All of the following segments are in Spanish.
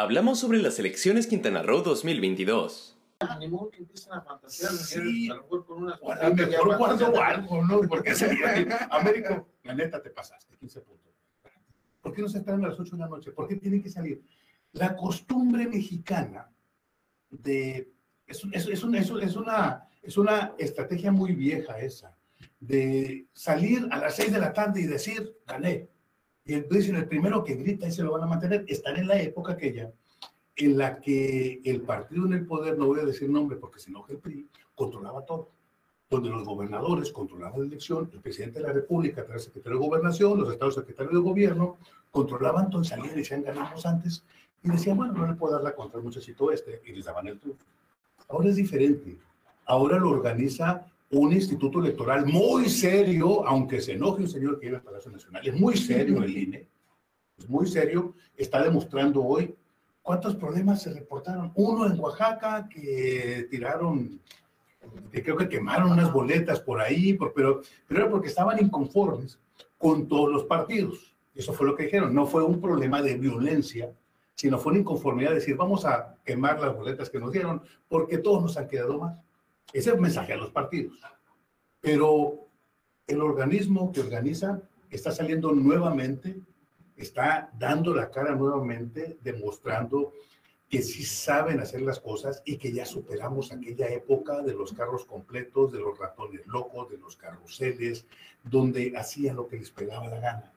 Hablamos sobre las elecciones Quintana Roo 2022. Ni modo que empiezan a fantasear, sí. a lo mejor con unas... O a lo mejor cuando algo, ¿no? Porque sería... Américo, la neta te pasaste, 15 puntos. ¿Por qué no se esperan a las 8 de la noche? ¿Por qué tienen que salir? La costumbre mexicana de... Es, es, es, una, es, una, es una estrategia muy vieja esa, de salir a las 6 de la tarde y decir, gané. Y entonces el primero que grita y se lo van a mantener. Están en la época aquella en la que el partido en el poder, no voy a decir nombre porque se enoja el PRI, controlaba todo. Donde los gobernadores controlaban la elección, el presidente de la República, el secretario de Gobernación, los estados secretarios de gobierno, controlaban todo, salían y decían ganamos antes, y decían, bueno, no le puedo dar la contra al muchachito este, y les daban el triunfo. Ahora es diferente. Ahora lo organiza un instituto electoral muy serio, aunque se enoje un señor que vive al Palacio Nacional, es muy serio el INE, es muy serio, está demostrando hoy ¿Cuántos problemas se reportaron? Uno en Oaxaca que tiraron, que creo que quemaron unas boletas por ahí, pero, pero era porque estaban inconformes con todos los partidos. Eso fue lo que dijeron. No fue un problema de violencia, sino fue una inconformidad de decir, vamos a quemar las boletas que nos dieron porque todos nos han quedado mal. Ese es el mensaje a los partidos. Pero el organismo que organiza está saliendo nuevamente está dando la cara nuevamente, demostrando que sí saben hacer las cosas y que ya superamos aquella época de los carros completos, de los ratones locos, de los carruseles, donde hacían lo que les pegaba la gana.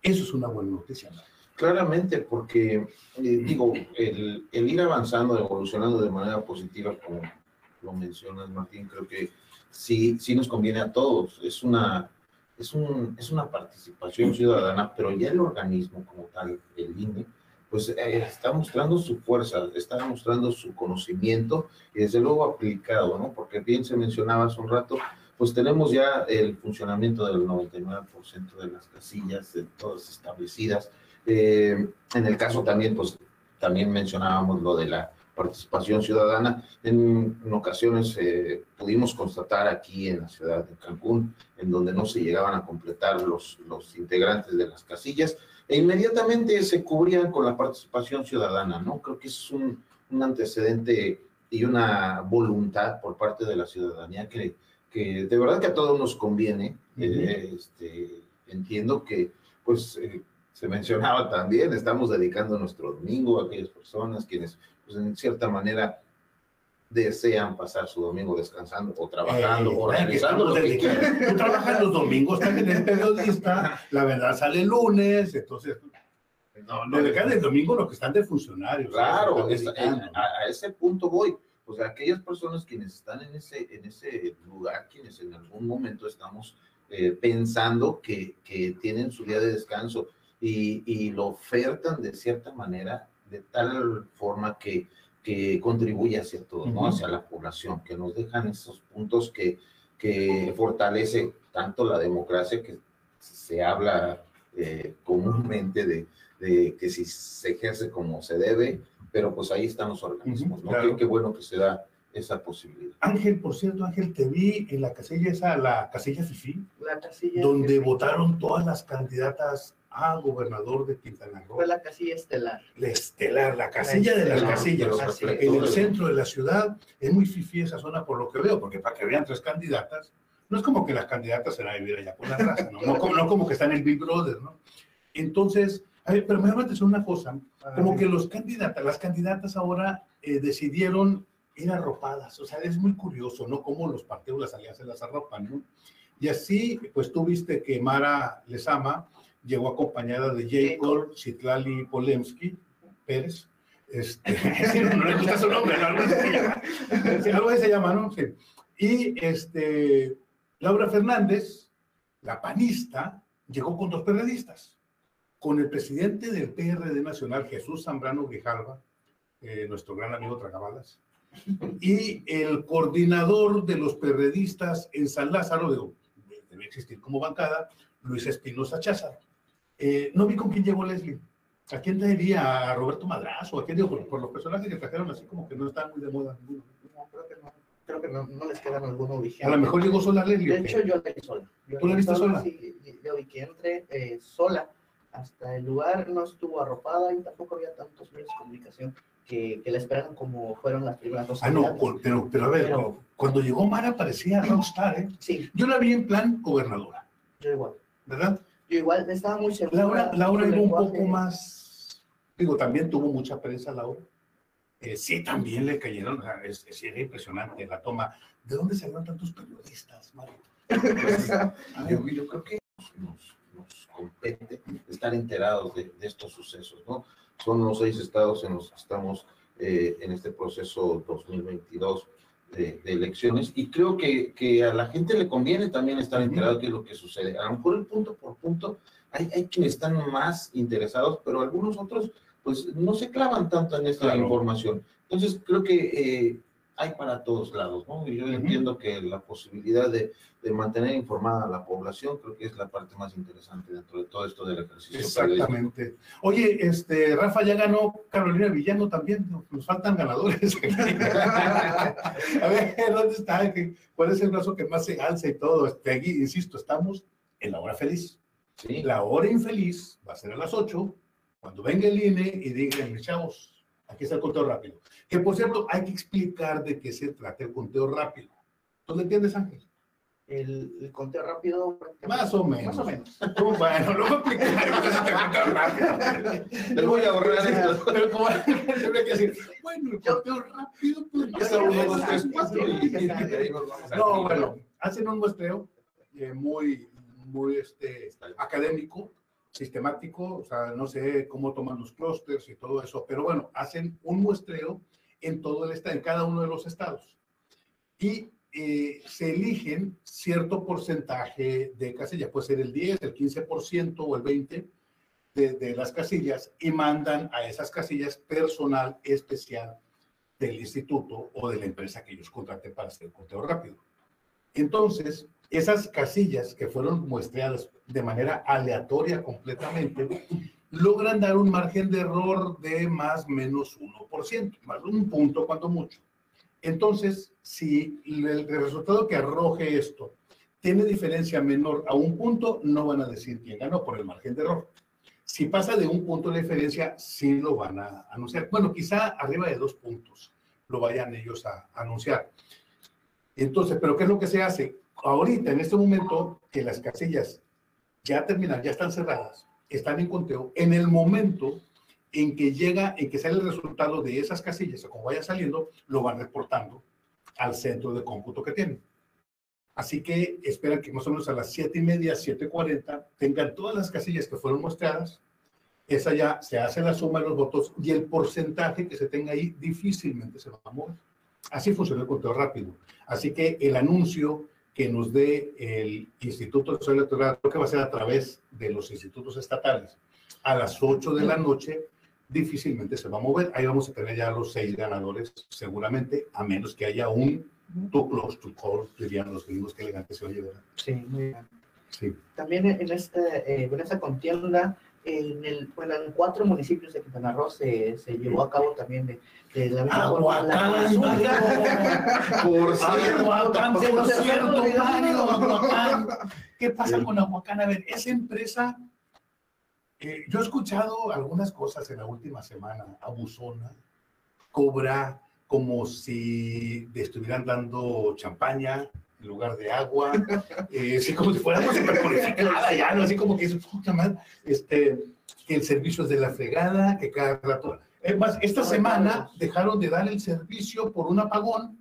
Eso es una buena noticia. Claramente, porque eh, digo, el, el, ir avanzando, evolucionando de manera positiva, como lo mencionas, Martín, creo que sí, sí nos conviene a todos. Es una es, un, es una participación ciudadana, pero ya el organismo como tal, el INE, pues eh, está mostrando su fuerza, está mostrando su conocimiento y desde luego aplicado, ¿no? Porque bien se mencionaba hace un rato, pues tenemos ya el funcionamiento del 99% de las casillas, de todas establecidas. Eh, en el caso también, pues también mencionábamos lo de la participación ciudadana. En, ocasiones eh, pudimos constatar aquí en la ciudad de Cancún, en donde no se llegaban a completar los, los integrantes de las casillas, e inmediatamente se cubrían con la participación ciudadana, ¿no? Creo que es un, un antecedente y una voluntad por parte de la ciudadanía que, que de verdad que a todos nos conviene. Eh, este, entiendo que, pues, eh, se mencionaba también, estamos dedicando nuestro domingo a aquellas personas quienes pues en cierta manera desean pasar su domingo descansando o trabajando o realizando lo que quieran. Tú trabajas los domingos también el periodista, la verdad sale el lunes, entonces no, no le el domingo los que están de funcionarios. Claro, a, ese punto voy. O sea, aquellas personas quienes están en ese, en ese lugar, quienes en algún momento estamos eh, pensando que, que, tienen su día de descanso y, y lo ofertan de cierta manera, de tal forma que, que contribuye hacia todos, ¿no? Hacia la población, que nos dejan esos puntos que, que fortalece tanto la democracia, que se habla eh, comúnmente de, de, que si se ejerce como se debe, pero pues ahí están los organismos, ¿no? Qué, bueno que se da esa posibilidad. Ángel, por cierto, Ángel, te vi en la casilla esa, la casilla FIFI, la casilla donde votaron todas las candidatas a gobernador de Quintana Roo. Fue la casilla estelar. La estelar, la casilla de las casillas. En el centro de la ciudad es muy fifí esa zona por lo que veo, porque para que vean tres candidatas, no es como que las candidatas se van a vivir allá por la raza, ¿no? no, como, no como que están en el Big Brother, ¿no? Entonces, a ver, pero me llama atención una cosa, como que los candidatas, las candidatas ahora eh, decidieron ir arropadas, o sea, es muy curioso, ¿no? Cómo los partidos, las alianzas las arropan, ¿no? Y así, pues tú viste que Mara Lezama llegó acompañada de Jacob Citlali Polemski Pérez. Este, no le gusta su nombre, algo así se llama, algo así se llama ¿no? Sí. Y este, Laura Fernández, la panista, llegó con dos periodistas, con el presidente del PRD Nacional, Jesús Zambrano Grijalva, eh, nuestro gran amigo Tragabalas, y el coordinador de los periodistas en San Lázaro, debe existir como bancada, Luis Espinosa Cházaro. Eh, no vi con quién llegó Leslie. ¿A quién traería? ¿A Roberto Madrazo? ¿A quién digo? Por, los personajes que trajeron así como que no están muy de moda No, creo que no. Creo que no, no les queda alguno vigente. A lo mejor llegó sola Leslie. De hecho, yo la vi sola. ¿Tú la viste sola? Sí, yo vi que entre eh, sola. hasta el lugar no estuvo arropada y tampoco había tantos medios de comunicación que, que la esperaran como fueron las primeras dos Ah, no, por- pero, pero a ver, Pero- cuando llegó Mara parecía rockstar, ¿eh? Sí, Yo la vi en plan gobernadora, yo igual. ¿verdad? Yo igual estaba muy segura. Laura, Laura iba un poco más, digo, también tuvo mucha prensa Laura. Eh, sí, también le cayeron, o sea, es, es- era impresionante la toma. ¿De dónde salieron tantos periodistas, Mario? Yo, yo creo que nos, nos- nos compete estar enterados de, de estos sucesos, ¿no? Son los seis estados en los que estamos eh, en este proceso 2022 de, de elecciones y creo que, que a la gente le conviene también estar enterado de lo que sucede. A lo mejor el punto por punto, hay, hay quienes están más interesados, pero algunos otros pues no se clavan tanto en esta Claro. información. Entonces creo que eh, hay para todos lados, ¿no? Y yo entiendo que la posibilidad de de mantener informada a la población, creo que es la parte más interesante dentro de todo esto del ejercicio. Exactamente. Oye, este, Rafa ya ganó Carolina Villano también, nos- faltan ganadores. a ver, ¿dónde está? ¿Qué- ¿Cuál es el brazo que más se alza y todo? Este, aquí, insisto, estamos en la hora feliz. Sí, La hora infeliz va a ser a las 8, cuando venga el INE y digan, chavos, aquí está el conteo rápido. Que por cierto, hay que explicar de qué se trata el conteo rápido. ¿Tú lo entiendes, Ángel? El, el conteo rápido. Más o menos. Más o menos. Bueno, luego explicaré qué es el conteo rápido. les voy a ahorrar esto. Pero como tendría que decir, bueno, el conteo rápido, pues Empieza uno, dos, tres, cuatro No, bueno, hacen un muestreo eh, muy, muy este, académico, sistemático, o sea, no sé cómo toman los clústeres y todo eso, pero bueno, hacen un muestreo en todo el estado, en cada uno de los estados. Y eh, se eligen cierto porcentaje de casillas, puede ser el 10, el 15% o el 20% de, de las casillas y mandan a esas casillas personal especial del instituto o de la empresa que ellos contraten para hacer el conteo rápido. Entonces, esas casillas que fueron muestreadas de manera aleatoria completamente, logran dar un margen de error de más o menos 1%, más un punto cuando mucho. Entonces, si el, resultado que arroje esto tiene diferencia menor a un punto, no van a decir quién ganó por el margen de error. Si pasa de un punto de diferencia, sí lo van a anunciar. Bueno, quizá arriba de dos puntos lo vayan ellos a anunciar. Entonces, ¿pero qué es lo que se hace? Ahorita, en este momento, que las casillas ya terminan, ya están cerradas, están en conteo, en el momento en que llega, en que sale el resultado de esas casillas, o como vaya saliendo, lo van reportando al centro de cómputo que tienen. Así que esperan que más o menos a las 7 y media, 7.40, tengan todas las casillas que fueron muestreadas. Esa ya se hace la suma de los votos y el porcentaje que se tenga ahí difícilmente se va a mover. Así funciona el conteo rápido. Así que el anuncio que nos dé el Instituto Nacional Electoral, creo que va a ser a través de los institutos estatales, a las 8 de la noche, difícilmente se va a mover. Ahí vamos a tener ya los seis ganadores, seguramente, a menos que haya un too close to call, dirían los gringos, que elegante se oye, ¿verdad? Sí, muy bien. Sí. También en, este, eh, en esta contienda, en, el, bueno, en cuatro municipios de Quintana Roo se, se llevó a cabo también de, de la misma forma la. Por cierto. ¿Qué pasa con Aguacán? A ver, esa empresa, eh, yo he escuchado algunas cosas en la última semana, abusona, cobra como si estuvieran dando champaña en lugar de agua, eh, así como si fuera algo súper purificada, ya, ¿no? Así como que, puta madre, este, que el servicio es de la fregada, que cada rato... Es más, esta semana dejaron de dar el servicio por un apagón,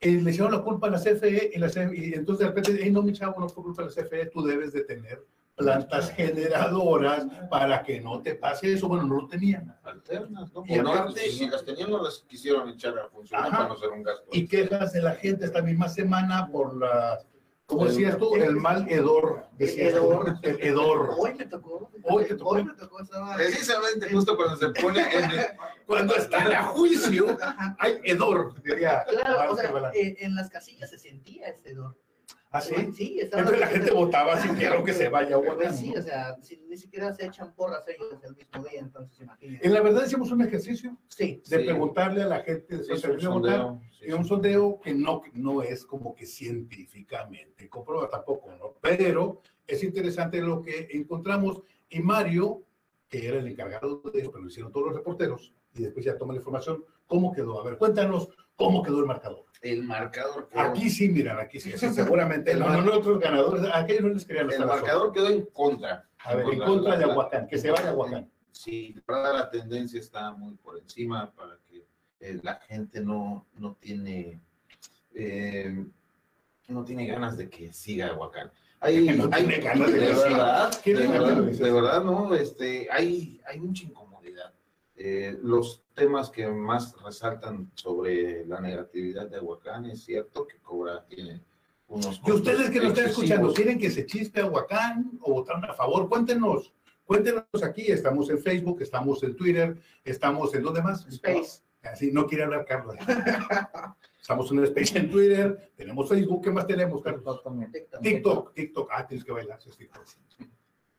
eh, le echaron la culpa a la CFE y, la CFE, y entonces de repente, hey, no, mi chavo, no fue culpa de la CFE, tú debes de tener plantas generadoras para que no te pase eso. Bueno, no lo tenían. alternas, ¿no? Y O no, aparte- si las tenían, no las quisieron echar a funcionar Ajá. para no ser un gasto. Y quejas de la gente esta misma semana por la, ¿cómo decías tú? El mal hedor. decías. Hedor. El hedor. Hoy me tocó. Hoy te tocó. Hoy me tocó. Precisamente justo cuando se pone en el... Cuando están a juicio, hay hedor. Diría Claro, o sea, eh, en las casillas se sentía ese hedor. ¿Ah, sí? Entonces la gente votaba si quiero que se vaya. Bueno. sí, o sea, si, ni siquiera se echan porras ellos el mismo día, entonces imagínate. En la verdad hicimos un ejercicio Sí, de Sí. preguntarle a la gente de Sí, es un sondeo, sí, y un sí. sondeo que no, no es como que científicamente comprobado tampoco, ¿no? Pero es interesante lo que encontramos Y Mario, que era el encargado de eso, pero lo hicieron todos los reporteros, y después ya toma la información, ¿cómo quedó? A ver, cuéntanos cómo quedó el marcador. El marcador quedó, Aquí sí, miran, aquí sí, sí, seguramente. El no, mar- no, otros ganadores, a aquellos no les querían el los marcador quedó en contra. A ver, en contra de Aguacán, que se vaya Aguacán. Sí, la la tendencia está muy por encima para que eh, la gente no, no tiene eh, no tiene ganas de que siga Aguacán. Hay, No hay- tiene ganas de de verdad, ¿Quién de la verdad, de verdad, no, este, hay, hay mucha incomodidad. Eh, los temas que más resaltan sobre la negatividad de Aguacán es cierto que Cobra tiene unos Y ustedes que nos están escuchando. ¿quieren que se chispe Aguacán o votaron a favor? Cuéntenos, cuéntenos aquí, estamos en Facebook, estamos en Twitter, estamos en ¿dónde más? Space. Así, no quiere hablar Carlos. Estamos en el Space en Twitter, tenemos Facebook, ¿qué más tenemos, Carlos? TikTok, TikTok, ah, tienes que bailar, sí, es TikTok.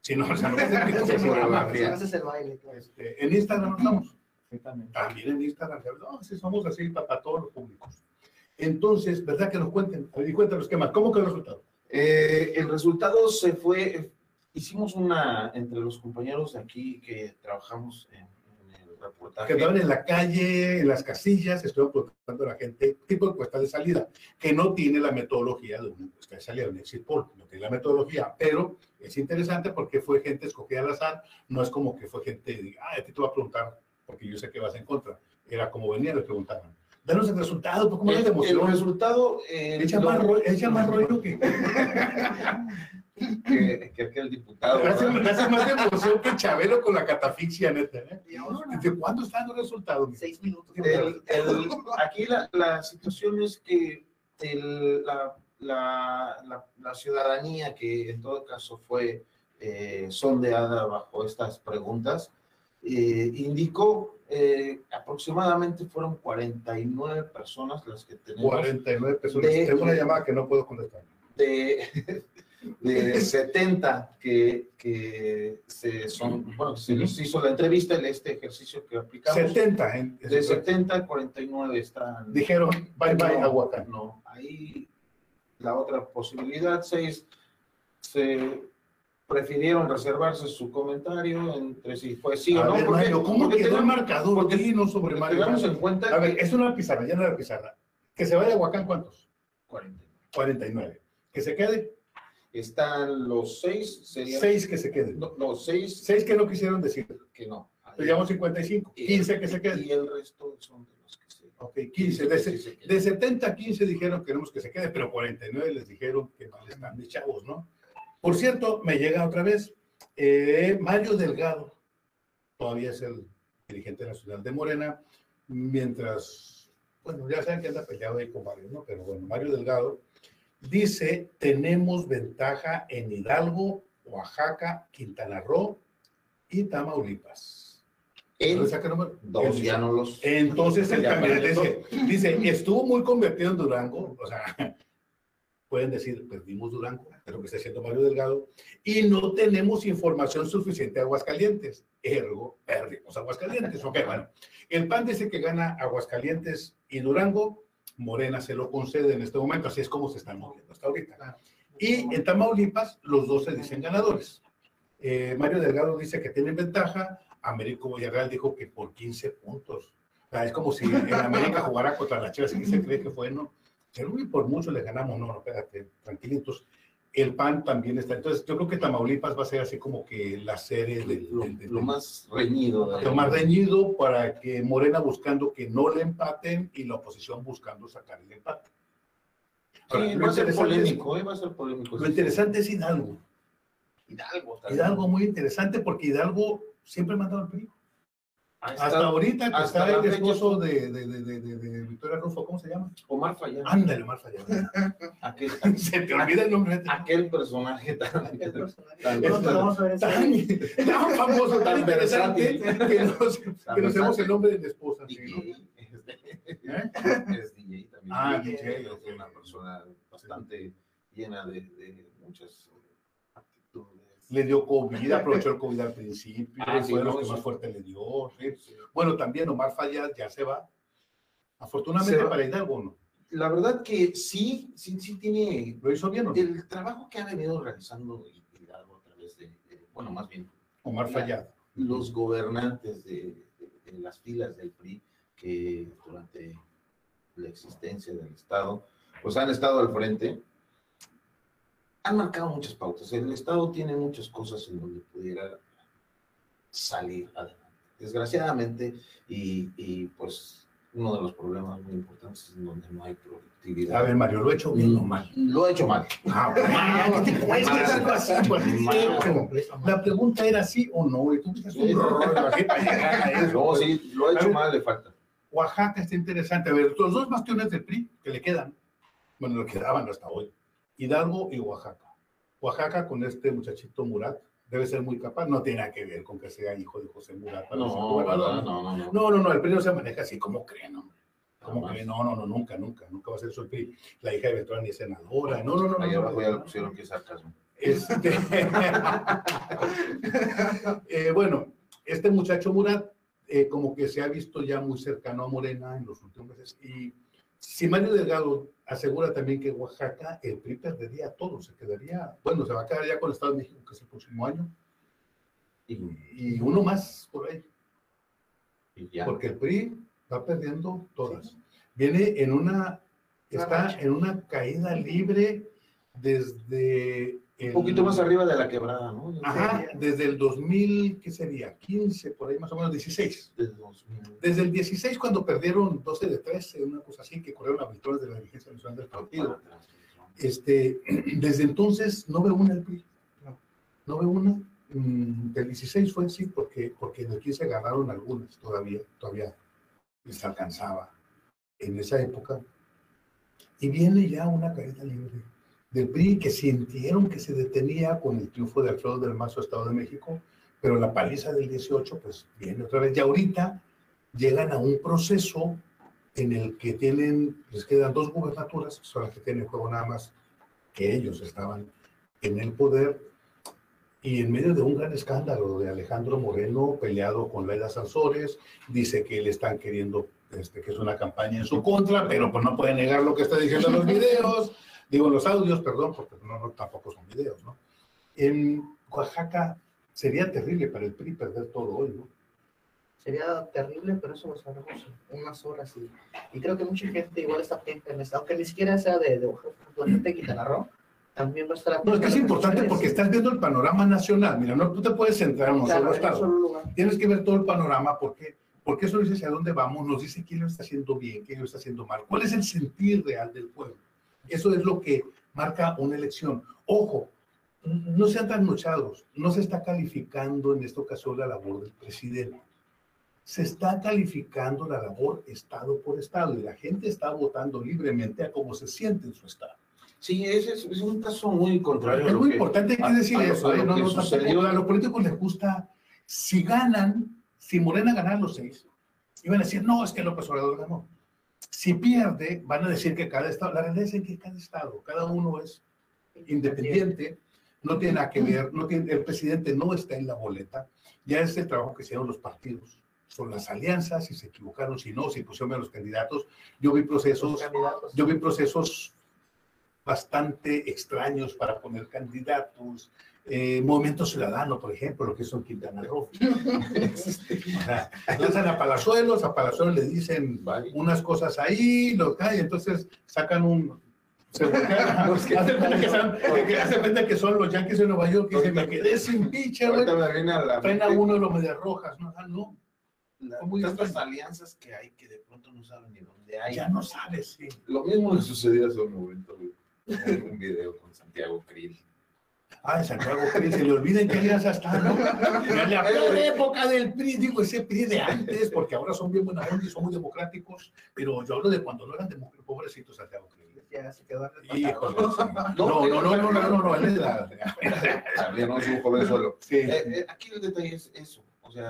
Si no, sí. Haces el baile, claro. este, En Instagram no estamos. Sí, también. También en Instagram, no, sí somos así para, para todos los públicos. Entonces, ¿verdad que nos cuenten? A ver, y cuéntanos qué más, ¿cómo quedó el resultado? Eh, el resultado se fue, hicimos una, entre los compañeros de aquí que trabajamos en, reportaje. que andaban en la calle, en las casillas, estuvieron preguntando a la gente tipo de encuesta de salida, que no tiene la metodología de una encuesta de salida, un exit poll, no tiene la metodología, pero es interesante porque fue gente escogida al azar, no es como que fue gente, ah, a ti te voy a preguntar, porque yo sé que vas en contra, era como venían, les preguntaban, danos el resultado, ¿cómo el, el emoción? resultado... eh, Echa lo- más, rollo, echa más rollo que... que, que aquel diputado. Hace, ¿verdad? hace más de emoción que Chabelo con la catafixia, neta. ¿eh? ¿Desde cuándo están los resultados? seis minutos. El- el- aquí la, la situación es que el- la, la- la- la ciudadanía que en todo caso fue eh, sondeada bajo estas preguntas, eh, indicó eh, aproximadamente fueron 49 personas las que tenemos 49 personas. De- Tengo una llamada que no puedo contestar. de, de 70 que, que se son, bueno, se les hizo la entrevista en este ejercicio que aplicamos. 70 gente. De 70 a 49 están. Dijeron, bye bye, no, Aguacán. No, ahí la otra posibilidad, seis, se prefirieron reservarse su comentario entre si fue sí o A no. ver, porque- Mario, ¿cómo porque quedó el marcador? porque- Dinos sobre porque Mario. tengamos en cuenta A ver, es una pizarra, llena la pizarra. Que se vaya a Aguacán, ¿cuántos? 40. 49. Que se quede, Están los seis, serían 6 que se queden. no, los seis 6 que no quisieron decir. que no. Le llevamos 55. Y- 15 que se queden. Y el resto son de los que se. Ok, 15. De, se- de 70 a 15 dijeron queremos que se quede, pero 49 les dijeron que mal están de chavos, ¿no? Por cierto, me llega otra vez eh, Mario Delgado, todavía es el dirigente nacional de Morena, mientras, bueno, ya saben que anda peleado ahí con Mario, ¿no? Pero bueno, Mario Delgado dice, tenemos ventaja en Hidalgo, Oaxaca, Quintana Roo y Tamaulipas. ¿Dónde saca el número? dos ya no los. Entonces también para dice, dice, estuvo muy convertido en Durango, o sea, pueden decir, perdimos Durango, pero que está haciendo Mario Delgado, y no tenemos información suficiente de Aguascalientes. Ergo, perdimos Aguascalientes. Ok, bueno, el PAN dice que gana Aguascalientes y Durango, Morena se lo concede en este momento, así es como se están moviendo hasta ahorita. Y en Tamaulipas, los dos se dicen ganadores. Eh, Mario Delgado dice que tienen ventaja, Américo Villarreal dijo que por 15 puntos. O sea, es como si en América jugara contra las Chivas, y se cree que fue, no. Pero por mucho le ganamos, no, no, espérate, tranquilitos. El PAN también está. Entonces, yo creo que Tamaulipas va a ser así como que la serie del, Lo, del- del- lo más reñido. de- lo más reñido para que Morena buscando que no le empaten y la oposición buscando sacar el empate. Ahora, Sí, va a ser es- polémico, eh, va a ser polémico. Lo interesante es Hidalgo. Hidalgo. también. Hidalgo muy interesante porque Hidalgo siempre mandaba al PRI. Ha Hasta ahorita que hasta está el esposo de, de, de, de, de- de Victoria Rufo, ¿cómo se llama? Omar Fayad. Ándale, Omar. Aquel, Se te olvida el nombre. aquel personaje tan. Aquel personaje. Tan- en Tan, tan famoso, tan versátil. que nos, que nos el nombre de la esposa. sí, ¿no? ¿Eh? Es DJ también. Ah, DJ, es una persona bastante llena de, de muchas. Le dio COVID, aprovechó el COVID al principio, Ah, sí, fue de los no, que más fuerte le dio. ¿sí? Bueno, también Omar Fayad ya se va. Afortunadamente Se va. para Hidalgo, ¿no? La verdad que sí, sí, sí tiene ¿Lo hizo bien no? el trabajo que ha venido realizando Hidalgo a través de, de- bueno, más bien Omar Fayad. Los gobernantes de, de- de las filas del PRI que durante la existencia del Estado, pues han estado al frente, han marcado muchas pautas. El Estado tiene muchas cosas en donde pudiera salir adelante. Desgraciadamente, y, y, pues uno de los problemas muy importantes es en donde no hay productividad. A ver, Mario, ¿lo he hecho bien o mal? Lo he hecho mal. Ah. Pues, La pregunta era sí o no, tú. No, sí, lo he hecho mal, le falta. Oaxaca está interesante. A ver, los dos bastiones del PRI que le quedan, bueno, le quedaban hasta hoy, Hidalgo y Oaxaca. Oaxaca con este muchachito Murat debe ser muy capaz, no tiene nada que ver con que sea hijo de José Murat. No, no, no, no. No, no, no, el PRI no se maneja así, ¿cómo creen, hombre? ¿Cómo creen? No, no, no, nunca, nunca, nunca va a ser el PRI. La hija de Beltrán es senadora, no, no, no. No, abajo ya le pusieron que sarcasmo. Este, eh, bueno, este muchacho Murat, eh, como que se ha visto ya muy cercano a Morena en los últimos meses. Y si Mario Delgado asegura también que Oaxaca, el PRI perdería todo, se quedaría, bueno, se va a quedar ya con el Estado de México, que es el próximo año, Y, y uno más por ahí, y ya. porque el PRI va perdiendo todas. Viene en una, está en una caída libre desde... Un el- poquito más arriba de la quebrada, ¿no? Ajá, desde el 2000, ¿qué sería? 15, por ahí más o menos 16. Desde 2000. Desde el 16, cuando perdieron 12 de 13, una cosa así, que corrieron a victorias de la dirigencia nacional del partido. Este, desde entonces no veo una. No. No veo una. Mm, Del 16 fue sí, porque, porque en el 15 ganaron algunas todavía, todavía les alcanzaba en esa época. Y viene ya una caída libre del PRI que sintieron que se detenía con el triunfo de Alfredo del Mazo, Estado de México, pero la paliza del 18, pues viene otra vez. Y ahorita llegan a un proceso en el que tienen, les quedan dos gubernaturas, son las que tienen en juego nada más que ellos estaban en el poder, y en medio de un gran escándalo de Alejandro Moreno peleado con Laida Sansores, dice que le están queriendo, este, que es una campaña en su contra, pero pues no puede negar lo que está diciendo en los videos, digo los audios, perdón, porque no, no, tampoco son videos, ¿no? En Oaxaca sería terrible para el PRI perder todo hoy, ¿no? Sería terrible, pero eso lo sabemos en unas horas. Y, y creo que mucha gente igual está esto, aunque ni siquiera sea de, de Oaxaca, la gente de Quintana Roo, también va a estar No, es que es importante porque estás viendo el panorama nacional. Mira, no tú te puedes centrar en un Claro, solo estado. solo. Tienes que ver todo el panorama porque, porque eso dice hacia dónde vamos, nos dice quién lo está haciendo bien, quién lo está haciendo mal, cuál es el sentir real del pueblo. Eso es lo que marca una elección. Ojo, no sean tan luchados, no se está calificando en esta ocasión la labor del presidente. Se está calificando la labor estado por estado y la gente está votando libremente a cómo se siente en su estado. Sí, ese es, es un caso muy contrario. a Es lo muy que- importante, hay que a- decir a lo- eso. a ¿eh? lo No, que no, tampoco, a los políticos les gusta, si ganan, si Morena ganar los seis, iban a decir, no, es que López Obrador ganó. Si pierde, van a decir que cada estado, la realidad es que cada estado, cada uno es independiente, no tiene nada que ver, no tiene, el presidente no está en la boleta, ya es el trabajo que hicieron los partidos, son las alianzas, si se equivocaron, si no, si pusieron a los candidatos. Yo vi procesos yo vi procesos bastante extraños para poner candidatos. Eh, Movimiento Ciudadano, por ejemplo, lo que hizo en Quintana Roo. Sea, lanzan a Palazuelos, a Palazuelos le dicen Vale. unas cosas ahí, lo cae, entonces sacan un... Se Los que- hacen cuenta que son, que hacen cuenta que son los Yankees de Nueva York y dicen, me quedé sin pitcher, güey. Ahorita me viene a la Traen a mente uno de los medias rojas, ¿no? Ah, no, la- tantas alianzas que hay que de pronto no saben ni dónde hay. ya no sabes, sí. Lo mismo le sucedió hace un momento, güey, en un video con Santiago Krill. Ay, Santiago PRI, se le olvida en qué alianza está, ¿no? En la peor época del PRI, digo, ese PRI de antes, porque ahora son bien buenas y son muy democráticos, pero yo hablo de cuando no eran democráticos, pobrecito Santiago PRI. Ya se quedó Híjole, sí. no, no, no, no, no, no, no, él es la... No es un joven solo. Sí, Eh, eh, aquí el detalle es eso. O sea,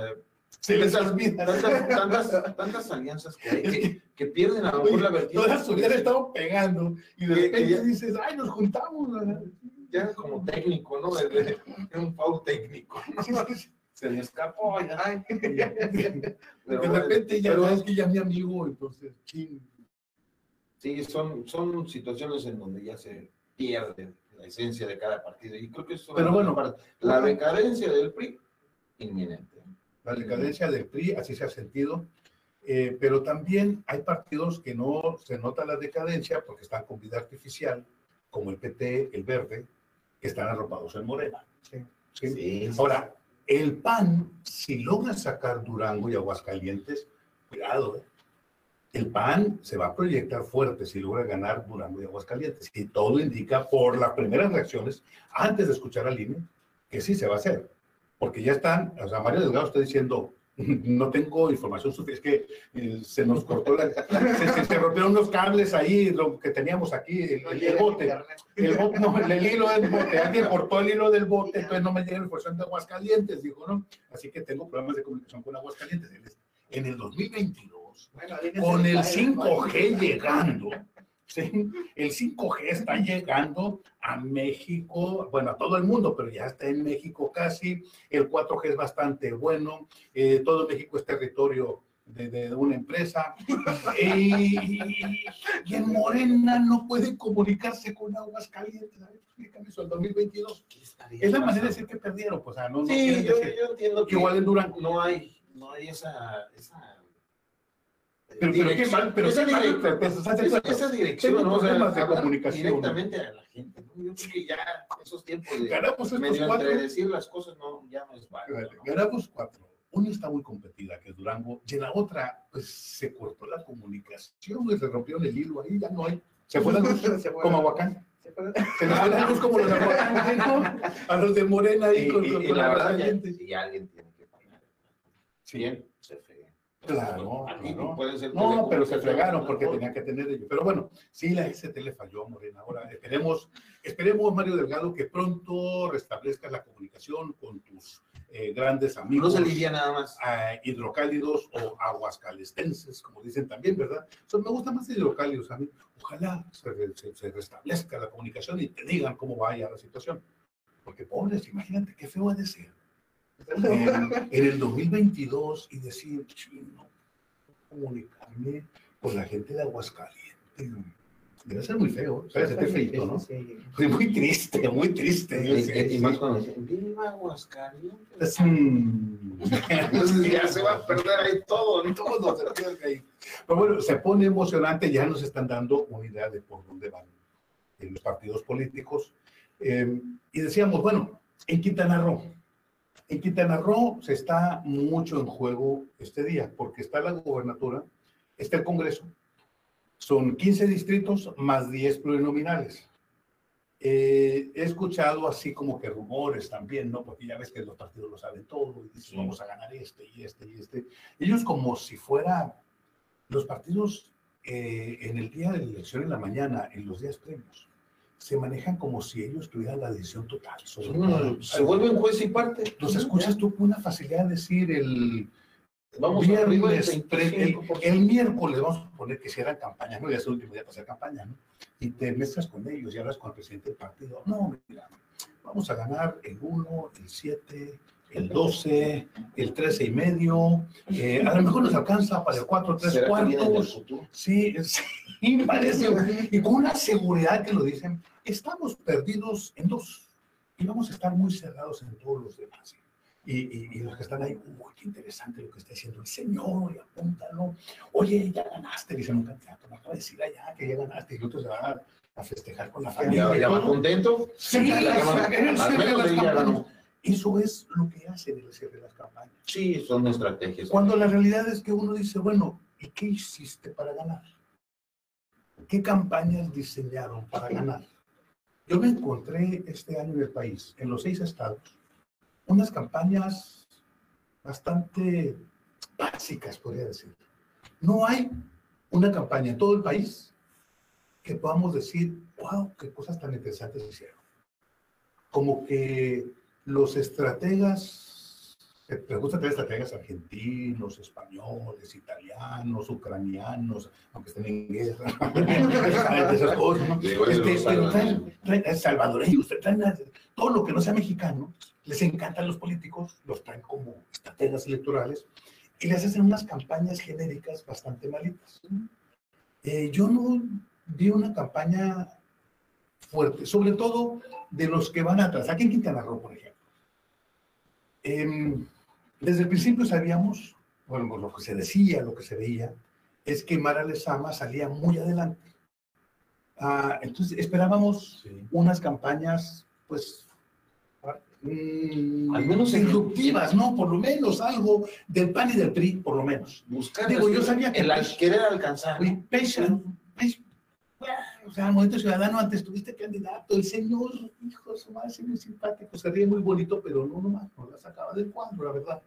se les olvida. tantas, tantas, tantas alianzas que hay que, que pierden a lo mejor la vertiente. Todas hubieran estado pegando y de Que- que repente dices, ay, nos juntamos. ¿verdad? Ya como técnico, ¿no? Es un foul técnico. Se me escapó. Ay, De pero bueno, repente ya pero sabes que ya es mi amigo, entonces, chin. Sí, son, son situaciones en donde ya se pierde la esencia de cada partido. Y creo que eso Pero bueno. la decadencia del PRI inminente. La decadencia del PRI, así se ha sentido, eh, pero también hay partidos que no se nota la decadencia porque están con vida artificial, como el PT, el Verde, que están arropados en Morena. ¿sí? Sí. Ahora, el PAN, si logra sacar Durango y Aguascalientes, cuidado, ¿eh? el PAN se va a proyectar fuerte si logra ganar Durango y Aguascalientes. Y todo indica, por las primeras reacciones, antes de escuchar al INE, que sí se va a hacer. Porque ya están, o sea, Mario Delgado está diciendo, no tengo información suficiente, es que eh, se nos cortó la, se, se- se rompieron unos cables ahí, lo que teníamos aquí, el, bote. El, bote, no, el hilo del bote, alguien cortó el hilo del bote, entonces no me llega la información de Aguascalientes, dijo, ¿no? Así que tengo problemas de comunicación con Aguascalientes. En el 2022, Bueno, con el cae, 5G llegando, ¿sí? el 5G está llegando a México, bueno, a todo el mundo, pero ya está en México casi, el 4G es bastante bueno, eh, todo México es territorio de, de una empresa, y, y en Morena no puede comunicarse con Aguascalientes, a ver, explícame eso, el 2022. ¿Qué estaría Es la manera de decir que perdieron, pues, o sea, no, no Sí, yo, yo entiendo que igual en Durango. no hay, no hay esa, esa Pero, pero qué mal, pero esa, mal, dirección, ¿no? O sea, problemas de comunicación. Directamente a la gente, ¿no? Yo creo que ya esos tiempos de Ganamos estos medio cuatro. entre decir las cosas no, ya no es válido. ¿no? Ganamos cuatro. Una está muy competida, que es Durango, y en la otra, pues se cortó la comunicación, y se rompieron el hilo ahí, ya no hay. Se fue la luz, Se fue. como Aguacán. Se fue. Se les fue la luz como los de Aguacán, ¿no? A los de Morena ahí Y, con, y- con, y con la verdad, Aguascalientes. ya, y alguien tiene que pagar. Sí. Bien. Claro, claro. pueden ser No, pero se fregaron porque ¿no? tenían que tener ellos. Pero bueno, sí, la ST le falló a Morena. Ahora esperemos, esperemos, Mario Delgado, que pronto restablezcas la comunicación con tus eh, grandes No amigos. se lidia nada más. eh, hidrocálidos o aguascalestenses, como dicen también, ¿verdad? So, me gusta más hidrocálidos a mí. Ojalá se- se restablezca la comunicación y te digan cómo vaya la situación. Porque pobres, imagínate qué feo ha de ser. En, en el 2022 y decir, chino, comunicarme con la gente de Aguascalientes. Debe ser muy feo, debe ser feito, ¿no? Sí. Fue muy triste, muy triste. Y, Sí, y- y sí. más cuando dicen, viva Aguascalientes. Entonces ya se va a perder ahí todo, todo se pierde ahí. Pero bueno, se pone emocionante, ya nos están dando una idea de por dónde van en los partidos políticos. Eh, y decíamos, bueno, en Quintana Roo, en Quintana Roo se está mucho en juego este día, porque está la gobernatura, está el Congreso, son 15 distritos más 10 plurinominales. Eh, he escuchado así como que rumores también, ¿no? Porque ya ves que los partidos lo saben todo y dicen, Sí. vamos a ganar este y este y este. Ellos como si fuera los partidos eh, en el día de la elección en la mañana, en los días previos, se manejan como si ellos tuvieran la decisión total. sobre. No, se vuelven juez y parte. Los escuchas tú con una facilidad de decir el Vamos viernes, el, 25%. el miércoles, vamos a suponer que hicieran campaña, no, ya es el último día para hacer campaña, ¿no? Y te mezclas con ellos y hablas con el presidente del partido. No, mira, vamos a ganar el 1, el 7, el 12, el 13 y medio, eh, a lo mejor nos alcanza para el 4, 3 ¿Será que vienen del cuartos. Sí, sí, parece. Y con una seguridad que lo dicen, estamos perdidos en dos y vamos a estar muy cerrados en todos los demás. Y, y- y los que están ahí, uy, qué interesante lo que está diciendo el señor, y apúntalo. Oye, ya ganaste, dicen un candidato, me acaba de decir allá que ya ganaste, y otros se van a, a festejar con la familia. ¿Ya, todo. contento? Sí. Eso es lo que hacen en el cierre de las campañas. Sí, son estrategias. Cuando la realidad es que uno dice, bueno, ¿y qué hiciste para ganar? ¿Qué campañas diseñaron para ganar? Yo me encontré este año en el país, en los seis estados, unas campañas bastante básicas, podría decir. No hay una campaña en todo el país que podamos decir, wow, qué cosas tan interesantes hicieron. Como que los estrategas, me gusta tener estrategas argentinos, españoles, italianos, ucranianos, aunque estén en guerra, esas cosas, ¿no? Este, traen, traen- eh, salvadoreños, traen a- todo lo que no sea mexicano, les encantan los políticos, los traen como estrategas electorales y les hacen unas campañas genéricas bastante malitas. Eh, yo no vi una campaña fuerte, sobre todo de los que van atrás. Aquí en Quintana Roo, por ejemplo. Em, Desde el principio sabíamos, bueno, pues lo que se decía, lo que se veía, es que Mara Lezama salía muy adelante. Ah, entonces esperábamos unas campañas, pues, mm, Al menos inductivas, ¿no? Por lo menos algo del PAN y del PRI, por lo menos. Buscar Digo, yo sabía que el pues- querer alcanzar. Patient, patient. O sea, al Movimiento Ciudadano antes tuviste candidato, el señor, hijo, su madre, se muy simpático, se ríe muy bonito, pero no nomás, no la sacaba del cuadro, la verdad.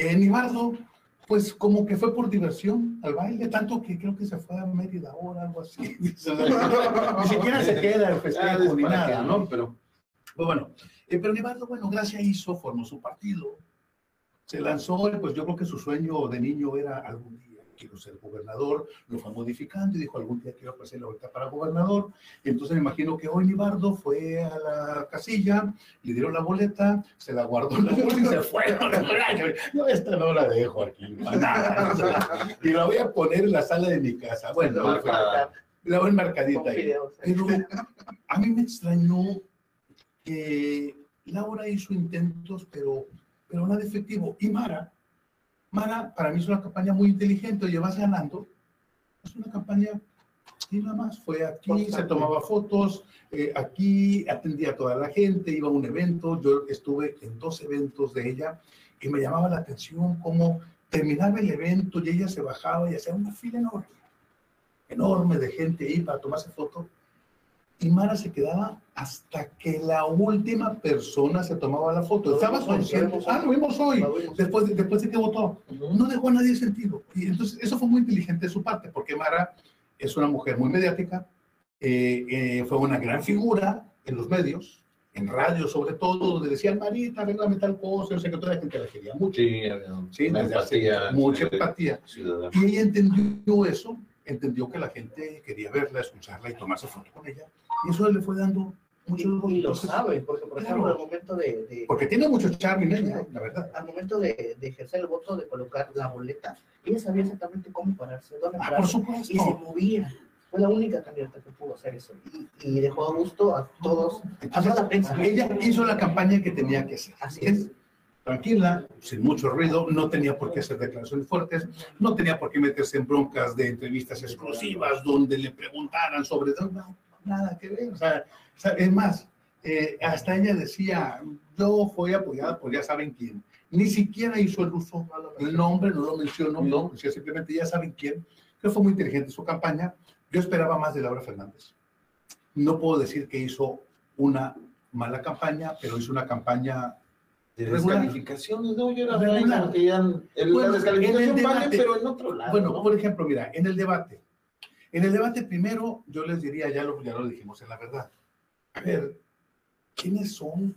Eh, Nibardo, pues como que fue por diversión al baile, tanto que creo que se fue a Mérida ahora, algo así. ni siquiera se queda el festejo es ni nada, ¿no? Pero Pues bueno, eh, pero Nibardo, bueno, Gracia hizo, formó su partido, se lanzó, y pues yo creo que su sueño de niño era algún día quiero ser gobernador, lo fue modificando y dijo algún día quiero pasar la vuelta para gobernador. Entonces me imagino que hoy Nibardo fue a la casilla, le dieron la boleta, se la guardó en la bolsa y se fue. No, esta no la dejo aquí, para nada. Y la voy a poner en la sala de mi casa. Bueno, la voy enmarcadita ahí. ¿eh? Pero a mí me extrañó que Laura hizo intentos, pero, pero nada efectivo. Y Mara, Mara para mí es una campaña muy inteligente, oye, vas ganando. Es una campaña, y nada más, fue aquí, se Constante. tomaba fotos, eh, aquí atendía a toda la gente, iba a un evento, yo estuve en dos eventos de ella y me llamaba la atención cómo terminaba el evento y ella se bajaba y hacía una fila enorme, enorme de gente ahí para tomarse fotos. Y Mara se quedaba hasta que la última persona se tomaba la foto. Estaba consciente. Ah, lo vimos hoy. Lo vimos. Después de, después de que votó. No dejó a nadie sentido. Y entonces eso fue muy inteligente de su parte, porque Mara es una mujer muy mediática, eh, eh, fue una gran figura en los medios, en radio sobre todo, donde decían, Marita, arréglame tal cosa, yo sé que toda la gente la quería mucho. Sí, Sí, desde hace empatía. mucha empatía. ciudadana. Y ella entendió eso, entendió que la gente quería verla, escucharla y tomarse foto con ella. Y eso le fue dando mucho Y, y lo sabe, porque por Claro. ejemplo, al momento de, de- Porque tiene mucho charme en ella, la verdad. al momento de, de ejercer el voto, de colocar la boleta, ella sabía exactamente cómo pararse, dónde Ah, pararse, por y se movía. Fue la única candidata que pudo hacer eso. Y, y dejó a gusto a todos, a Entonces, toda la prensa. ella hizo la campaña que tenía que hacer. Así es. Tranquila, sin mucho ruido, no tenía por qué hacer declaraciones fuertes, no tenía por qué meterse en broncas de entrevistas exclusivas donde le preguntaran sobre no, nada que ver. O sea, es más, eh, hasta ella decía, yo fui apoyada por ya saben quién. Ni siquiera hizo el uso, el nombre no lo mencionó, no, decía simplemente ya saben quién. Que fue muy inteligente su campaña. Yo esperaba más de Laura Fernández. No puedo decir que hizo una mala campaña, pero hizo una campaña De Regular. descalificaciones, no, yo era Regular. que ya, el- Bueno, la descalificación en el vale, debate- pero en otro lado. Bueno, ¿no? por ejemplo, mira, en el debate. En el debate primero, yo les diría, ya lo, ya lo dijimos en la verdad. A ver, ¿quiénes son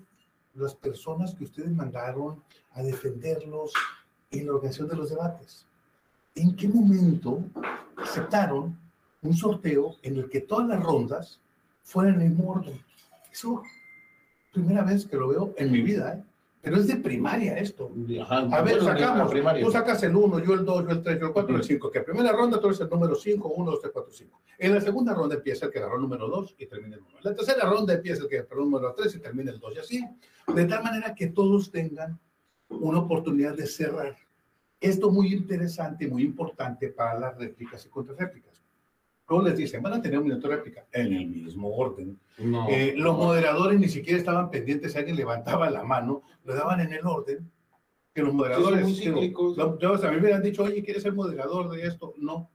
las personas que ustedes mandaron a defenderlos en la organización de los debates? ¿En qué momento aceptaron un sorteo en el que todas las rondas fueran en el mismo orden? Eso, primera vez que lo veo en mi vida, ¿eh? Pero es de primaria esto. Ajá, A ver, bueno, sacamos. Tú sacas el 1, yo el 2, yo el 3, yo el 4, el 5. Que en primera ronda tú eres el número 5, 1, 2, 3, 4, 5. En la segunda ronda empieza el que agarró el número 2 y termina el 1. En la tercera ronda empieza el que agarró el número 3 y termina el 2 y así. De tal manera que todos tengan una oportunidad de cerrar. Esto muy interesante y muy importante para las réplicas y contrarréplicas. Luego les dicen, van a tener un minuto de réplica en el mismo orden. No. Eh, los moderadores ni siquiera estaban pendientes si alguien levantaba la mano, lo daban en el orden. Que los moderadores, muy digo, cíclicos. lo- yo, o sea, a mí me han dicho, oye, ¿quieres ser moderador de esto? No.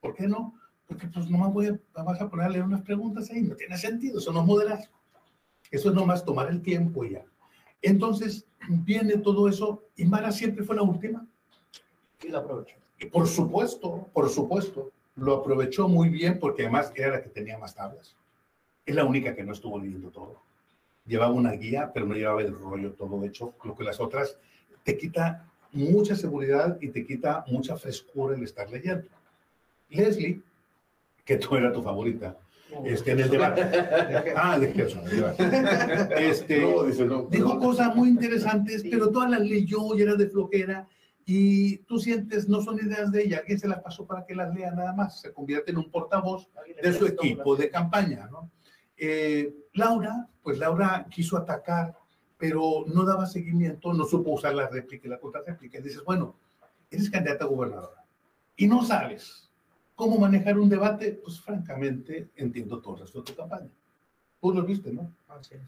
¿Por qué no? Porque pues nomás voy a, vas a ponerle unas preguntas ahí, no tiene sentido, eso no es moderar. Eso es nomás tomar el tiempo y ya. Entonces, viene todo eso, y Mara siempre fue la última. Y lo aprovecho. Y por supuesto, por supuesto, lo aprovechó muy bien porque además era la que tenía más tablas. Es la única que no estuvo leyendo todo. Llevaba una guía, pero no llevaba el rollo todo hecho, lo que las otras te quita mucha seguridad y te quita mucha frescura el estar leyendo. Leslie, que tú era tu favorita, este, en el debate. Ah, de Gerson. Este, No, dice, no. dijo cosas muy interesantes, Sí. pero todas las leyó y era de flojera. Y tú sientes, no son ideas de ella, alguien se las pasó para que las lea nada más, se convierte en un portavoz de su equipo de campaña, ¿no? Eh, Laura, pues Laura quiso atacar pero no daba seguimiento, no supo usar la réplica y la contrarréplica. Y dices, bueno, eres candidata a gobernadora y no sabes cómo manejar un debate, pues francamente entiendo todo el resto de tu campaña. Tú lo viste, ¿no? Así es.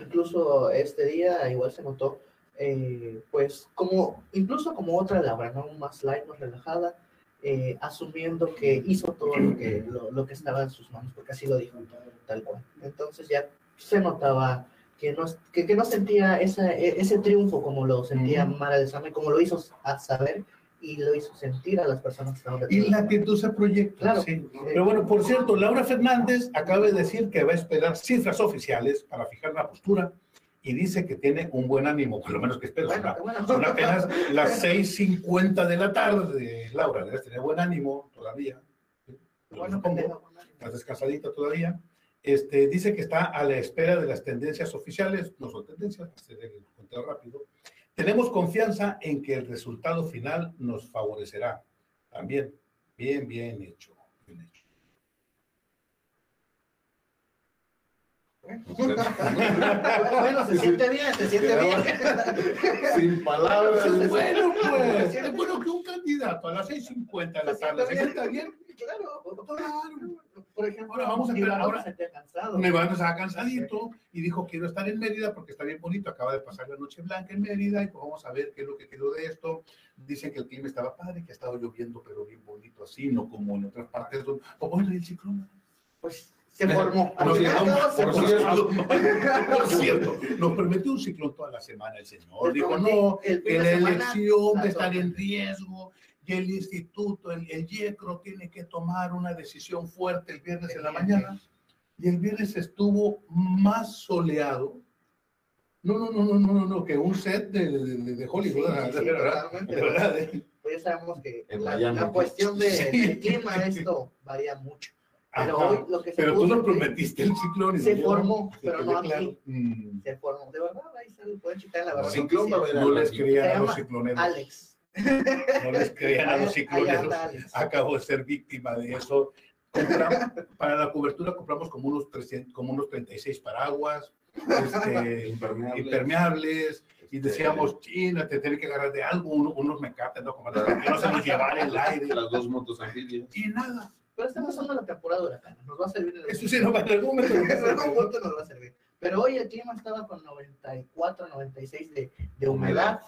Incluso este día igual se notó, eh, pues como, incluso como otra Laura, ¿no? Más light, más relajada, eh, asumiendo que hizo todo lo que, lo, lo que estaba en sus manos, porque así lo dijo, tal cual. Entonces ya se notaba que no, que, que no sentía esa, e- ese triunfo como lo sentía. Mara de Same, como lo hizo a saber y lo hizo sentir a las personas que estaban detrás Y la actitud se proyecta. Claro. sí. Pero bueno, por cierto, Laura Fernández acaba de decir que va a esperar cifras oficiales para fijar la postura y dice que tiene un buen ánimo, por lo menos que espero. Bueno, Son- qué bueno. Son apenas las 6.50 de la tarde. Laura, debes tener buen ánimo todavía. Bueno, pendejo. Estás descansadita todavía. Este, dice que está a la espera de las tendencias oficiales, no son tendencias, el conteo rápido. Tenemos confianza en que el resultado final nos favorecerá. También, bien. Bien hecho. Bueno, se siente bien, se siente bien. Sin palabras. Bueno, pues, es bueno que un candidato a las 6.50 de la tarde se sienta bien. Claro, Claro. por ejemplo, Ahora vamos a esperar, ahora- cansado. Me van a estar cansadito y dijo quiero estar en Mérida porque está bien bonito, acaba de pasar la noche blanca en Mérida y pues vamos a ver qué es lo que quedó de esto. Dicen que el clima estaba padre, que ha estado lloviendo pero bien bonito así, no como en otras partes. donde- O bueno, el ciclón. Pues se formó. Por cierto, todo se por formó. cierto. Por cierto, nos prometió un ciclón toda la semana el señor. Dijo, no, el de la elección va a estar en riesgo y el instituto, el, el IECRO tiene que tomar una decisión fuerte el viernes en la mañana. Y el viernes estuvo más soleado. No, no, no, no, no, no, no, que un set de, de, de Hollywood, Sí, sí, de verdad. Pues ya sabemos que la cuestión de, Sí. del clima, esto varía mucho. Pero Ajá. hoy lo que se Pero tú no prometiste el ciclón. y Se no llegó. formó, pero no aquí. claro. Mm. se formó. De verdad, ahí se lo pueden checar en la verdad. Ciclón va a haber No les aquí. creían a los cicloneros. Alex. No les creían a los cicloneros. Acabo de ser víctima de eso. Compra- para la cobertura compramos como unos, 300, como unos 36 paraguas, este, Impermeable. impermeables, y Este, decíamos, China, te tiene que agarrar de algo, uno- unos mecates, ¿no? Como no se nos llevara el aire. Las dos motos anfibias. Y nada. Pero está pasando la temporada de huracanes. Nos va a servir en el Eso sí, no va en algún momento. en algún punto nos va a servir. Pero hoy el clima estaba con 94, 96 de, de humedad.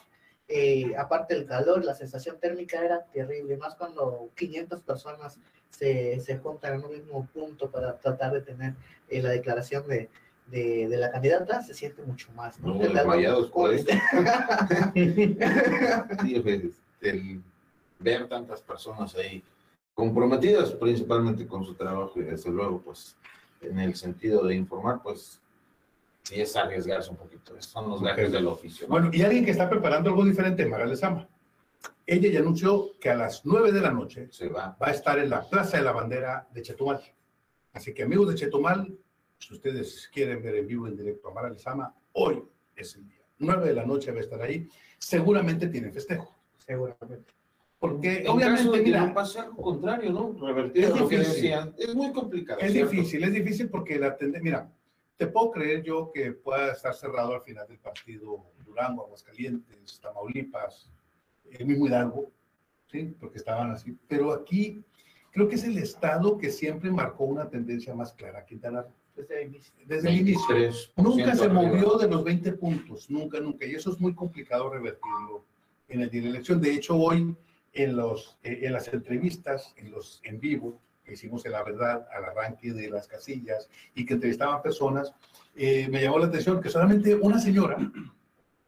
Eh, aparte el calor, la sensación térmica era terrible, más cuando 500 personas se, se juntan en un mismo punto para tratar de tener eh, la declaración de, de, de la candidata, se siente mucho más. ¿no? No, por ahí. este- Sí, pues, el ver tantas personas ahí comprometidas principalmente con su trabajo y desde luego pues en el sentido de informar pues sí es arriesgarse un poquito son los gajes del oficio ¿no? Bueno, y alguien que está preparando algo diferente, Magali Sama. Ella ya anunció que a las 9 de la noche se va va a estar en la Plaza de la Bandera de Chetumal. Así que amigos de Chetumal, si ustedes quieren ver en vivo, en directo a Mara Lezama, hoy es el día. 9 de la noche va a estar ahí. Seguramente tienen festejo. Seguramente. Porque en caso obviamente, de que mira, no pase algo contrario no revertir Es lo que difícil. decían es muy complicado es ¿cierto? difícil, es difícil porque la tendencia, mira, te puedo creer yo que pueda estar cerrado al final del partido Durango, Aguascalientes, Tamaulipas, el mismo Hidalgo, ¿sí? Porque estaban así. Pero aquí creo que es el estado que siempre marcó una tendencia más clara, Quintana Roo. Desde el inicio. Desde el inicio. 23% Nunca se arriba. movió de los 20 puntos, nunca, nunca. Y eso es muy complicado revertirlo en el día de la elección. De hecho, hoy en, los, eh, en las entrevistas, en los en vivo, que hicimos en la verdad al arranque de las casillas y que entrevistaban personas, eh, me llamó la atención que solamente una señora,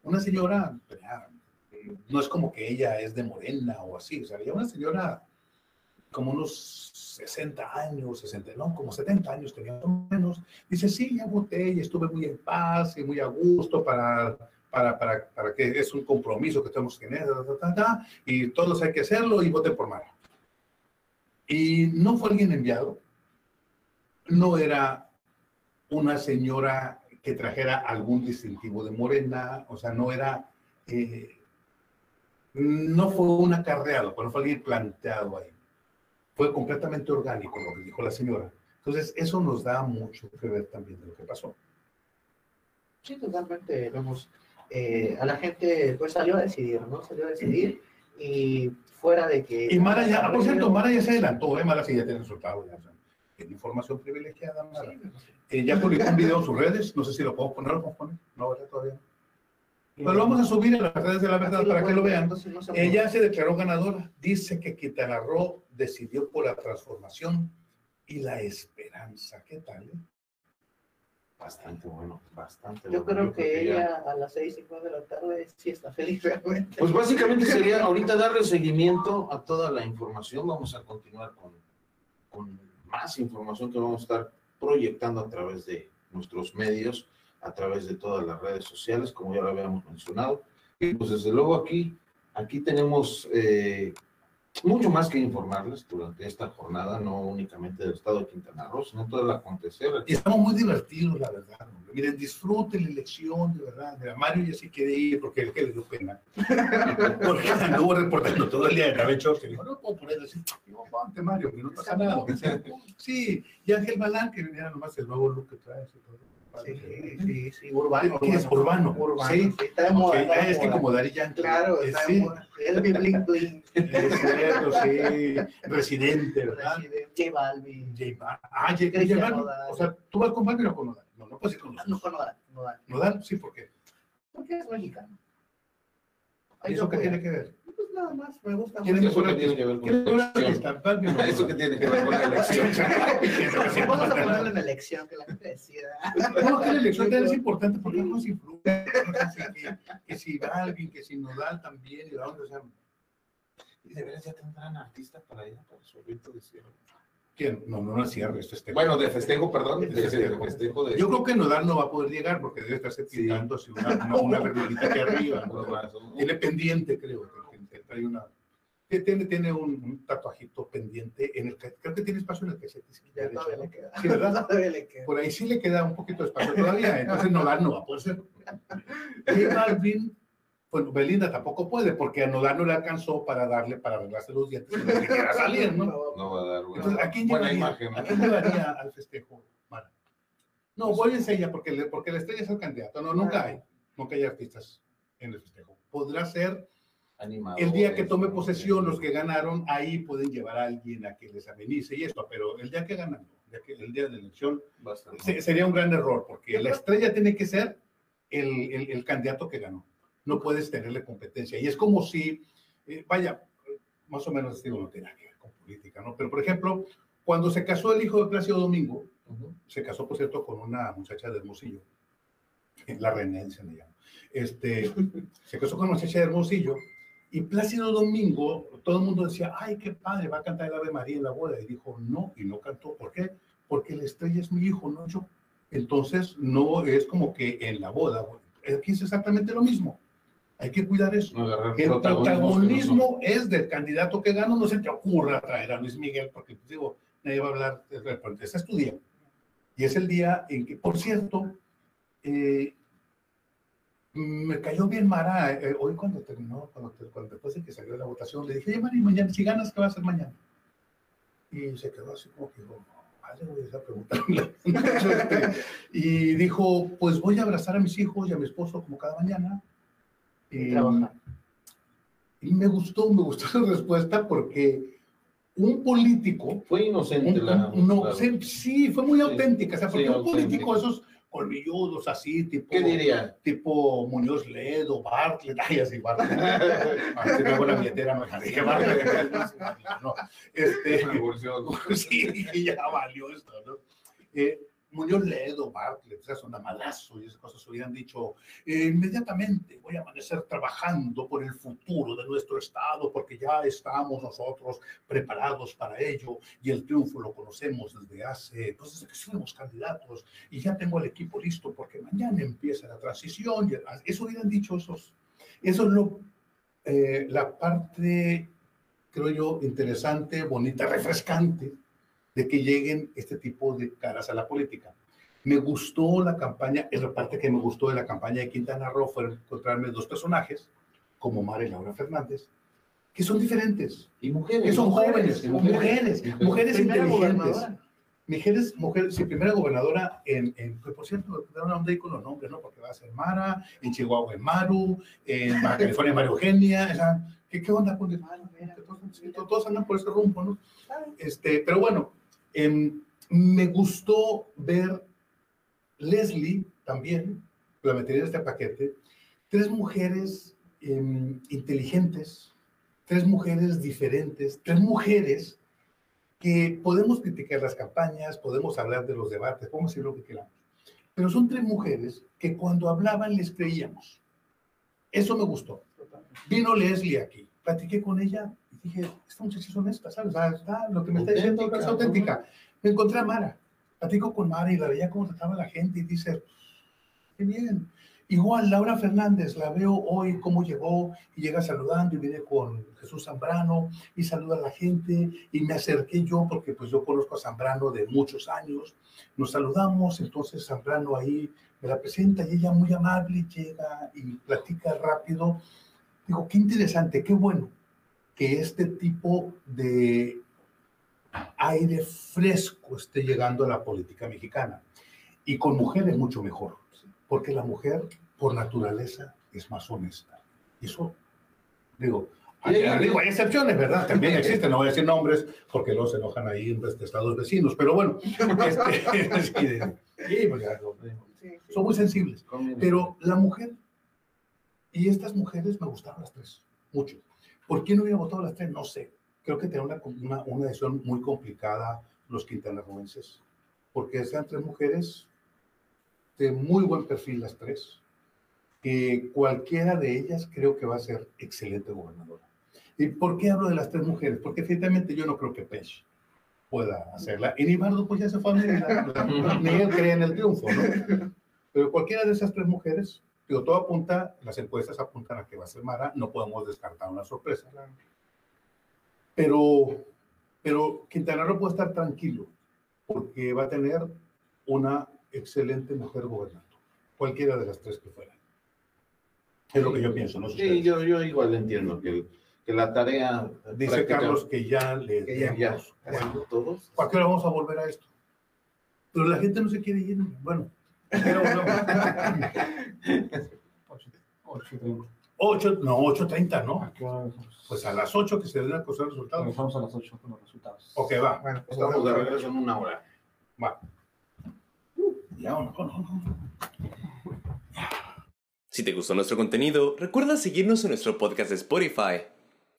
una señora, eh, no es como que ella es de morena o así, o sea, ya una señora como unos 60 años, 60, no, como 70 años tenía menos, dice, sí, ya voté y estuve muy en paz y muy a gusto para, para, para, para que es un compromiso que tenemos que tener, y todos hay que hacerlo y voten por Mara. Y no fue alguien enviado, no era una señora que trajera algún distintivo de Morena, o sea, no era, eh, no fue un acarreado, pero fue alguien planteado ahí. Fue completamente orgánico lo que dijo la señora. Entonces, eso nos da mucho que ver también de lo que pasó. Sí, totalmente. Vemos, eh, a la gente pues salió a decidir, ¿no? Salió a decidir y fuera de que... Y Mara ya, por cierto, Mara ya se adelantó, ¿eh? Mara sí ya tiene resultados. Ya, tiene información privilegiada, Mara. Eh, ya publicó un video en sus redes, no sé si lo puedo poner, lo puedo poner, no, ¿verdad? todavía. Pero lo vamos a subir en las redes de la verdad para que lo vean. no se Ella se declaró ganadora. Dice que Quintana Roo decidió por la transformación y la esperanza. ¿Qué tal? eh? Bastante bueno, bastante Yo bueno. creo que ya- ella a las seis y nueve de la tarde sí está feliz realmente. Pues básicamente sería ahorita darle seguimiento a toda la información. Vamos a continuar con, con más información que vamos a estar proyectando a través de nuestros medios, a través de todas las redes sociales, como ya lo habíamos mencionado. Y pues desde luego aquí, aquí tenemos eh, mucho más que informarles durante esta jornada, no únicamente del estado de Quintana Roo, sino todo el acontecer. Y estamos muy divertidos, la verdad. Miren, disfruten la elección, de verdad. Mira, Mario ya sí quiere ir porque él que le dio pena. Porque anduvo reportando todo el día en la que dijo, no puedo poner así. Digo, ponte Mario, que no pasa nada. Sí, y Ángel Balán, que venía nomás el nuevo look que trae. y todo. Sí, sí, sí, urbano. ¿Qué es urbano? Urbano. Sí. está de moda, Ok, está de Es que como Dari Yankee. Claro, eh, está sí, de moda. Bling bling. es cierto, sí. Residente, ¿verdad? J Balvin. J Balvin. Ah, J Balvin. Nodal. O sea, ¿tú vas con Balvin o con Nodal? No, no puedes ir con los No, dos. con Nodal, Nodal. ¿Nodal? Sí, ¿por qué? Porque es mexicano. ¿Y eso qué tiene que ver? Pues nada más, me gusta ¿Quién mucho. es Eso que tiene que ver con ¿Quién es la elección. Eso que tiene que ver con la elección. Vamos a ponerlo en elección, que la gente decida. No, que la elección es importante porque nos influye. Que, que si Balvin, que si Nodal también, y la onda, o sea, Y de veras ya tendrán artistas para ir para su evento de cierre. ¿quién? No, no, no cierre este este- Bueno, de festejo, perdón, de, De de festejo. festejo de... Yo creo que Nodal no va a poder llegar porque debe estarse pintando así una, una, una verdurita aquí arriba. Tiene pendiente, creo. Que- que trae una, que tiene, tiene un, un tatuajito pendiente en el que creo que tiene espacio en el cachete. sí, Ya le queda. Sí, le queda. Por ahí sí le queda un poquito de espacio todavía, entonces Nodal no va a poder ser. Y Balvin, bueno, Belinda tampoco puede, porque a Nodal no le alcanzó para darle, para arreglarse los dientes, le quiera salir, ¿no? No va a dar una Entonces, ¿a quién buena llevaría, imagen. ¿a quién llevaría al festejo, Mara? No, voy a ella porque, le- porque la estrella es el candidato. No, nunca hay, nunca hay artistas en el festejo. Podrá ser el día que tome posesión los que ganaron, ahí pueden llevar a alguien a que les amenice y esto, pero el día que ganan, el día de la elección, se- sería un gran error, porque la estrella tiene que ser el, el- el candidato que ganó. No puedes tenerle competencia. Y es como si, eh, vaya, más o menos digo, no tiene nada que ver con política, ¿no? Pero, por ejemplo, cuando se casó el hijo de Plácido Domingo, Ujú. se casó, por cierto, con una muchacha de Hermosillo, la René se le llama. Este, se casó con una muchacha de Hermosillo, y Plácido Domingo, todo el mundo decía, ay, qué padre, va a cantar el Ave María en la boda. Y dijo, no, y no cantó. ¿Por qué? Porque la estrella es mi hijo, no yo. Entonces, no es como que en la boda, aquí es exactamente lo mismo. Hay que cuidar eso. No El protagonismos que no protagonismo es del candidato que gana, no se te ocurra traer a Luis Miguel, porque pues, digo, nadie va a hablar, de- porque ese es tu día. Y es el día en que, por cierto, eh, me cayó bien Mara, eh, hoy cuando terminó, cuando, cuando después de que salió la votación, le dije, oye, Mari, mañana, si ganas, ¿qué va a hacer mañana? Y se quedó así como que, dijo, vale, güey, esa pregunta. Este, y dijo, pues voy a abrazar a mis hijos y a mi esposo como cada mañana. Y Eh, trabajar. y me gustó, me gustó su respuesta porque un político, Fue inocente un- la. un- no, la- sí, sí, fue muy Sí, auténtica, o sea, sí, porque un auténtica. político esos colmilludos así, tipo, ¿Qué diría? tipo Muñoz Ledo, Bartlett, ay, así, Bartlett, así me hago la billetera, me dije Bartlett, no, este, sí, ya valió esto, ¿no? Eh, Muñoz Ledo, Bartlett, o son madrazo y esas cosas hubieran dicho, eh, inmediatamente voy a amanecer trabajando por el futuro de nuestro Estado, porque ya estamos nosotros preparados para ello y el triunfo lo conocemos desde hace, pues desde que fuimos candidatos y ya tengo el equipo listo porque mañana empieza la transición. y eso hubieran dicho esos. Eso es lo, eh, la parte, creo yo, interesante, bonita, refrescante de que lleguen este tipo de caras a la política. Me gustó la campaña, es la parte que me gustó de la campaña de Quintana Roo fue encontrarme dos personajes, como Mara y Laura Fernández, que son diferentes, Y mujeres. que son mujeres, jóvenes, mujeres, mujeres, mujeres. Primera inteligentes. Mujeres, mujeres, sí, primera gobernadora en, en pues, por cierto, da una onda ahí con los nombres, ¿no? Porque va a ser Mara, en Chihuahua en Maru, en Baja California María Eugenia, o sea, ¿qué, ¿qué onda con Ah, no, mira. todos, todos andan por ese rumbo, ¿no? Este, pero bueno, em, me gustó ver Leslie también, la metí en este paquete, tres mujeres em, inteligentes, tres mujeres diferentes, tres mujeres que podemos criticar las campañas, podemos hablar de los debates, podemos decir lo que queramos, pero son tres mujeres que cuando hablaban les creíamos. Eso me gustó. Vino Leslie aquí, platiqué con ella dije, esta muchacha es honesta, ¿sabes? O sea, está, lo que me está diciendo es Auténtica. Me encontré a Mara, platico con Mara y la veía cómo trataba a la gente y dice, qué bien. Igual Laura Fernández, la veo hoy cómo llegó y llega saludando y viene con Jesús Zambrano y saluda a la gente y me acerqué yo porque pues yo conozco a Zambrano de muchos años. Nos saludamos, entonces Zambrano ahí me la presenta y ella muy amable llega y platica rápido. Digo, qué interesante, qué bueno que este tipo de aire fresco esté llegando a la política mexicana. Y con mujeres mucho mejor, porque la mujer, por naturaleza, es más honesta. Eso, digo, hay, digo, hay excepciones, ¿verdad? También existen, no voy a decir nombres, porque luego se enojan ahí en estados vecinos, pero bueno, este, sí, son muy sensibles. Pero la mujer, y estas mujeres me gustaron las tres, mucho. ¿Por qué no hubiera votado las tres? No sé. Creo que tenían una, una, una decisión muy complicada los quintanarroenses, porque sean tres mujeres de muy buen perfil las tres, que cualquiera de ellas creo que va a ser excelente gobernadora. ¿Y por qué hablo de las tres mujeres? Porque efectivamente yo no creo que Pech pueda hacerla. Y Nibardo pues ya se fue a ¿verdad? ni él cree en el triunfo, ¿no? Pero cualquiera de esas tres mujeres, digo, todo apunta, las encuestas apuntan a que va a ser Mara, no podemos descartar una sorpresa. Pero, pero Quintana Roo puede estar tranquilo, porque va a tener una excelente mujer gobernando, cualquiera de las tres que fueran. Es lo que yo pienso, no sé Sí, yo, yo igual entiendo que, que la tarea. Dice Carlos que ya le que ya, ya, todos. ¿Para qué hora vamos a volver a esto? Pero la gente no se quiere ir. Bueno, pero bueno. Ocho, no, 8.30, ¿no? Pues a las 8 que se den a conocer los resultados. Regresamos a las 8 con los resultados. Ok, va. Bueno, pues Estamos de regreso en una hora. Va. Ya, no, no, no. Si te gustó nuestro contenido, recuerda seguirnos en nuestro podcast de Spotify.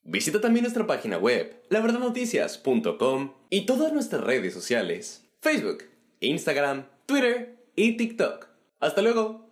Visita también nuestra página web, laverdadnoticias.com y todas nuestras redes sociales, Facebook, Instagram, Twitter y TikTok. ¡Hasta luego!